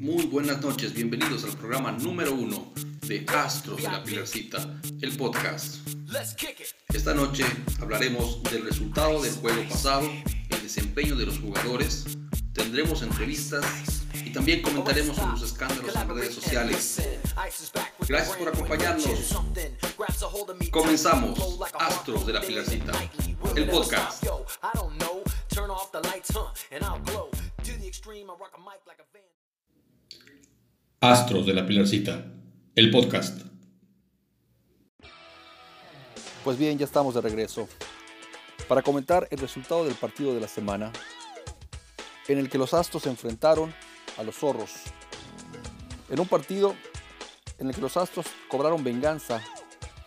Muy buenas noches, bienvenidos al programa número uno de Astros de la Pilarcita, el podcast. Esta noche hablaremos del resultado del juego pasado, el desempeño de los jugadores, tendremos entrevistas y también comentaremos sobre los escándalos en redes sociales. Gracias por acompañarnos. Comenzamos Astros de la Pilarcita, el podcast. Astros de la Pilarcita, el podcast. Pues bien, ya estamos de regreso para comentar el resultado del partido de la semana en el que los Astros se enfrentaron a los Zorros. En un partido en el que los Astros cobraron venganza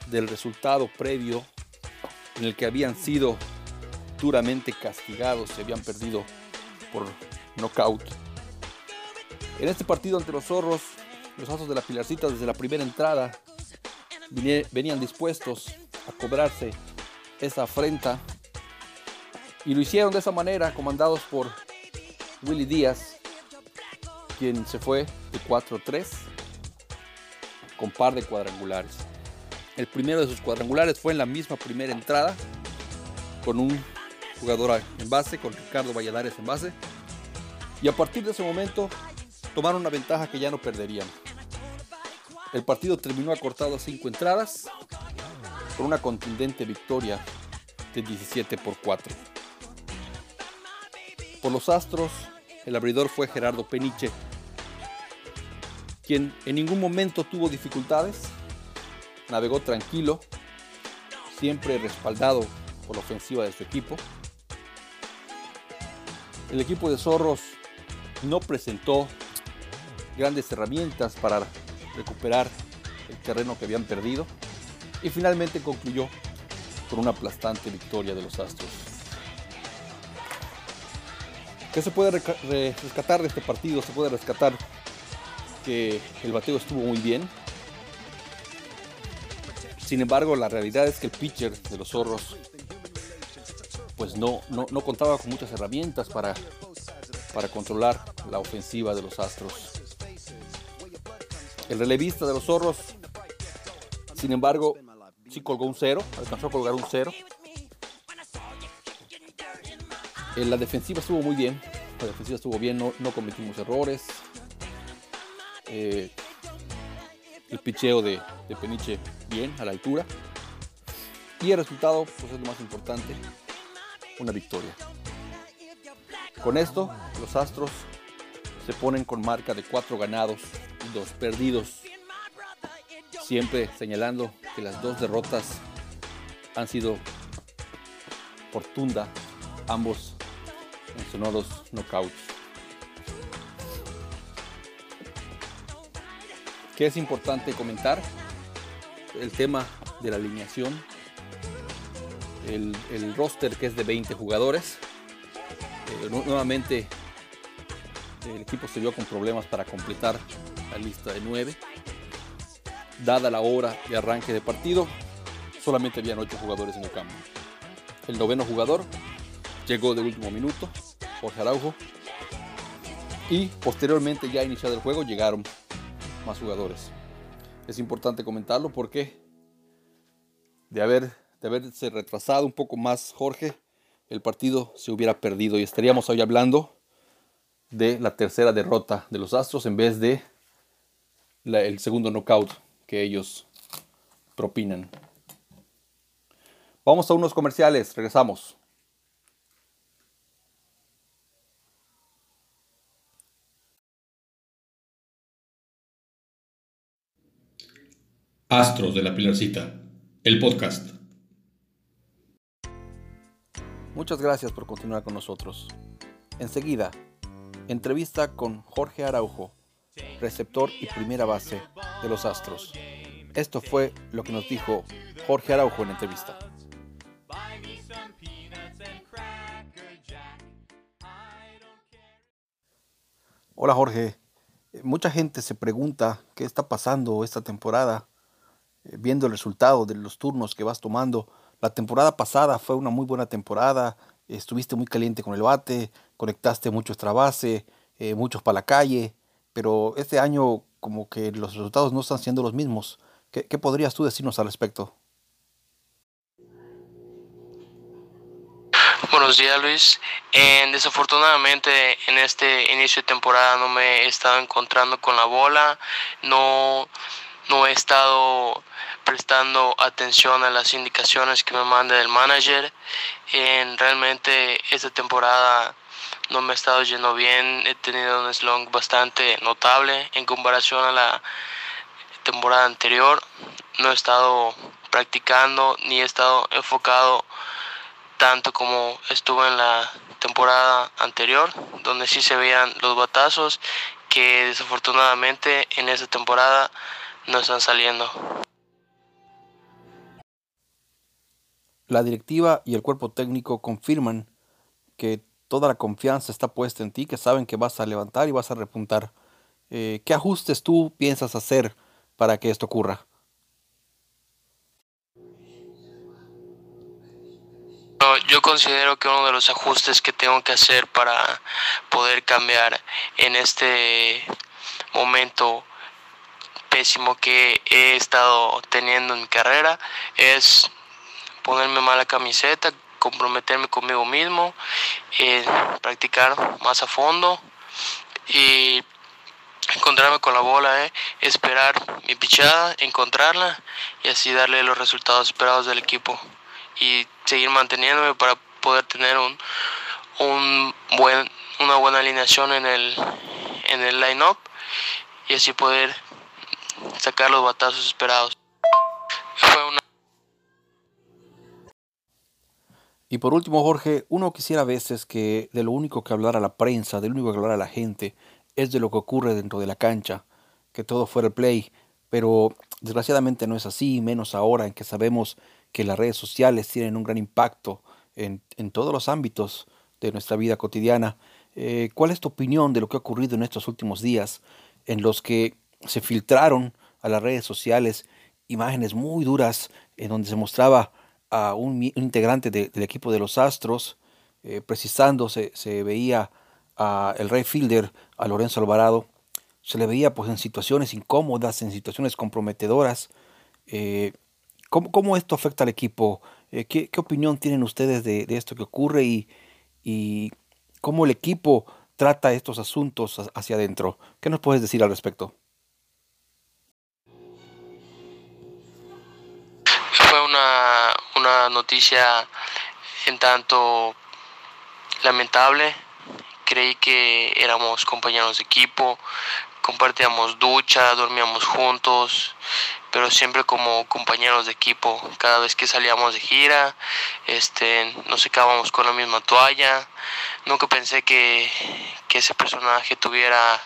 del resultado previo en el que habían sido duramente castigados, se habían perdido por knockout en este partido ante los zorros, los asos de la Pilarcita desde la primera entrada venían dispuestos a cobrarse esa afrenta y lo hicieron de esa manera, comandados por Willy Díaz, quien se fue de 4-3 con par de cuadrangulares. El primero de sus cuadrangulares fue en la misma primera entrada, con un jugador en base, con Ricardo Valladares en base. Y a partir de ese momento tomaron una ventaja que ya no perderían. El partido terminó acortado a cinco entradas con una contundente victoria de 17 por 4. Por los Astros, el abridor fue Gerardo Peniche, quien en ningún momento tuvo dificultades, navegó tranquilo, siempre respaldado por la ofensiva de su equipo. El equipo de Zorros no presentó grandes herramientas para recuperar el terreno que habían perdido y finalmente concluyó con una aplastante victoria de los Astros. ¿Qué se puede rescatar de este partido? Se puede rescatar que el bateo estuvo muy bien. Sin embargo, la realidad es que el pitcher de los zorros pues no, no, no contaba con muchas herramientas para, para controlar la ofensiva de los Astros. El relevista de los zorros, sin embargo, sí colgó un cero, alcanzó a colgar un cero. En la defensiva estuvo muy bien, la defensiva estuvo bien, no, cometimos errores. Eh, el picheo de, de, Peniche bien, a la altura. Y el resultado, pues es lo más importante, una victoria. Con esto, los Astros se ponen con marca de cuatro ganados dos perdidos. Siempre señalando que las dos derrotas han sido por tunda, ambos en sonoros knockouts. ¿Qué es importante comentar? El tema de la alineación. El, roster que es de 20 jugadores. Eh, nuevamente el equipo se vio con problemas para completar la lista de 9. Dada la hora de arranque de partido, solamente habían 8 jugadores en el campo. El noveno jugador llegó de último minuto, Jorge Araujo. Y posteriormente, ya iniciado el juego, llegaron más jugadores. Es importante comentarlo porque de, haber, de haberse retrasado un poco más Jorge, el partido se hubiera perdido y estaríamos hoy hablando de la tercera derrota de los Astros en vez de el segundo knockout que ellos propinan. Vamos a unos comerciales, regresamos. Astros de la Pilarcita, el podcast. Muchas gracias por continuar con nosotros. Enseguida, entrevista con Jorge Araujo receptor y primera base de los Astros. Esto fue lo que nos dijo Jorge Araujo en entrevista. Hola Jorge, mucha gente se pregunta qué está pasando esta temporada, eh, viendo el resultado de los turnos que vas tomando. La temporada pasada fue una muy buena temporada, estuviste muy caliente con el bate, conectaste mucho extra base, eh, muchos para la calle, pero este año como que los resultados no están siendo los mismos. ¿Qué, qué podrías tú decirnos al respecto? Buenos días Luis. desafortunadamente en este inicio de temporada no me he estado encontrando con la bola, no, no he estado prestando atención a las indicaciones que me manda el manager. En, realmente esta temporada no me ha estado yendo bien, he tenido un slong bastante notable en comparación a la temporada anterior. No he estado practicando ni he estado enfocado tanto como estuvo en la temporada anterior, donde sí se veían los batazos que desafortunadamente en esta temporada no están saliendo. La directiva y el cuerpo técnico confirman que toda la confianza está puesta en ti, que saben que vas a levantar y vas a repuntar. Eh, ¿Qué ajustes tú piensas hacer para que esto ocurra? Yo considero que uno de los ajustes que tengo que hacer para poder cambiar en este momento pésimo que he estado teniendo en mi carrera es ponerme mala camiseta, comprometerme conmigo mismo, practicar más a fondo y encontrarme con la bola, eh, esperar mi pichada, encontrarla y así darle los resultados esperados del equipo y seguir manteniéndome para poder tener un, un buen, una buena alineación en el, en el line-up y así poder sacar los batazos esperados. Y por último, Jorge, uno quisiera a veces que de lo único que hablara la prensa, de lo único que hablara la gente, es de lo que ocurre dentro de la cancha, que todo fuera el play, pero desgraciadamente no es así, menos ahora en que sabemos que las redes sociales tienen un gran impacto en, todos los ámbitos de nuestra vida cotidiana. Eh, ¿Cuál es tu opinión de lo que ha ocurrido en estos últimos días en los que se filtraron a las redes sociales imágenes muy duras en donde se mostraba a un, integrante del equipo de los Astros, eh, precisando, se, veía a el rey fielder, a Lorenzo Alvarado, se le veía pues en situaciones incómodas, en situaciones comprometedoras. Eh, ¿Cómo, esto afecta al equipo? Eh, ¿qué, opinión tienen ustedes de, esto que ocurre y, y, cómo el equipo trata estos asuntos hacia adentro? ¿Qué nos puedes decir al respecto? Una, noticia en tanto lamentable. Creí que éramos compañeros de equipo, compartíamos ducha, dormíamos juntos, pero siempre como compañeros de equipo. Cada vez que salíamos de gira, este, nos secábamos con la misma toalla. Nunca pensé que, ese personaje tuviera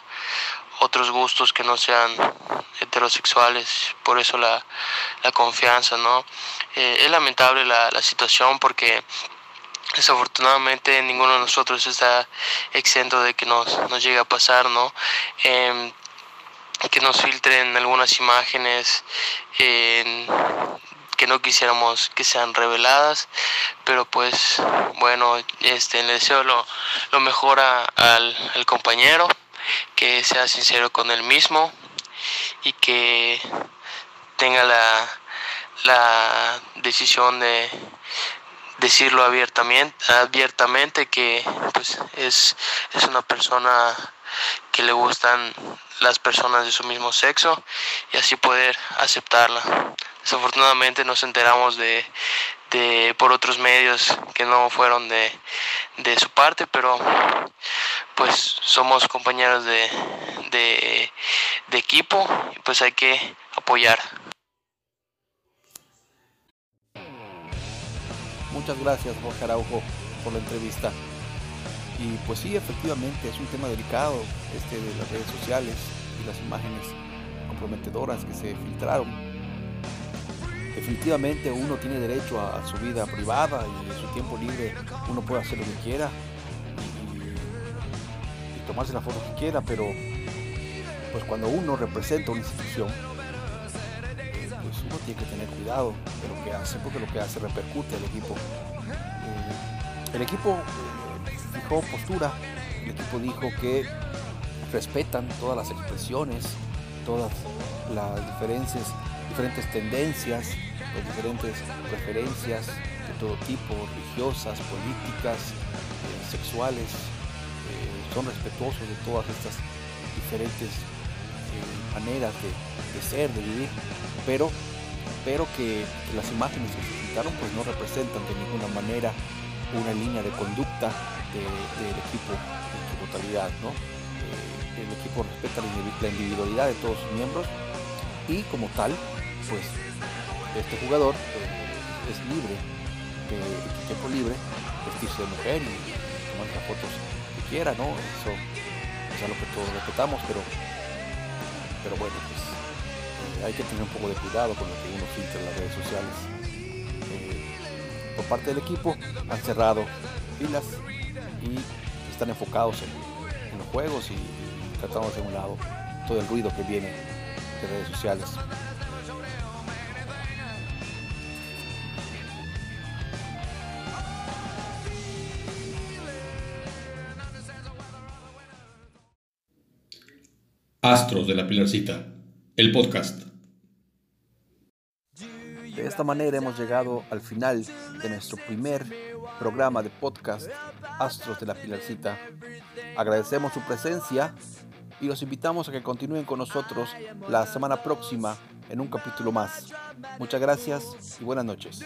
otros gustos que no sean heterosexuales, por eso la, confianza, ¿no? Eh, es lamentable la, situación porque desafortunadamente ninguno de nosotros está exento de que nos, nos llegue a pasar, ¿no? Em, que nos filtren algunas imágenes que no quisiéramos que sean reveladas, pero pues bueno, este, le deseo lo, mejor al, compañero, que sea sincero con él mismo y que tenga la, la decisión de decirlo abiertamente, abiertamente que pues es, es una persona que le gustan las personas de su mismo sexo y así poder aceptarla. Desafortunadamente nos enteramos de, por otros medios que no fueron de, su parte, pero pues somos compañeros de, de equipo y pues hay que apoyar. Muchas gracias Jorge Araujo por la entrevista. Y pues sí, efectivamente, es un tema delicado este de las redes sociales y las imágenes comprometedoras que se filtraron. Definitivamente uno tiene derecho a, su vida privada y su tiempo libre uno puede hacer lo que quiera tomarse la foto que quiera, pero pues cuando uno representa una institución, pues uno tiene que tener cuidado de lo que hace, porque lo que hace repercute al equipo. Eh, el equipo fijó postura. El equipo dijo que respetan todas las expresiones, todas las diferencias, diferentes tendencias, las diferentes preferencias de todo tipo, religiosas, políticas, eh, sexuales, eh, son respetuosos de todas estas diferentes eh, maneras de, ser, de vivir, pero, pero que, las imágenes que se pintaron pues no representan de ninguna manera una línea de conducta del equipo en su totalidad, ¿no? el equipo respeta la individualidad de todos sus miembros y como tal, pues este jugador eh, es libre, de, tiempo libre, vestirse de mujer y tomar las fotos quiera, ¿no? Eso es algo que todos respetamos, pero, pero bueno, pues eh, hay que tener un poco de cuidado con lo que uno filtra en las redes sociales. Eh, por parte del equipo han cerrado filas y están enfocados en, los juegos y, y tratamos de un lado todo el ruido que viene de redes sociales. Astros de la Pilarcita, el podcast. De esta manera hemos llegado al final de nuestro primer programa de podcast Astros de la Pilarcita. Agradecemos su presencia y los invitamos a que continúen con nosotros la semana próxima en un capítulo más. Muchas gracias y buenas noches.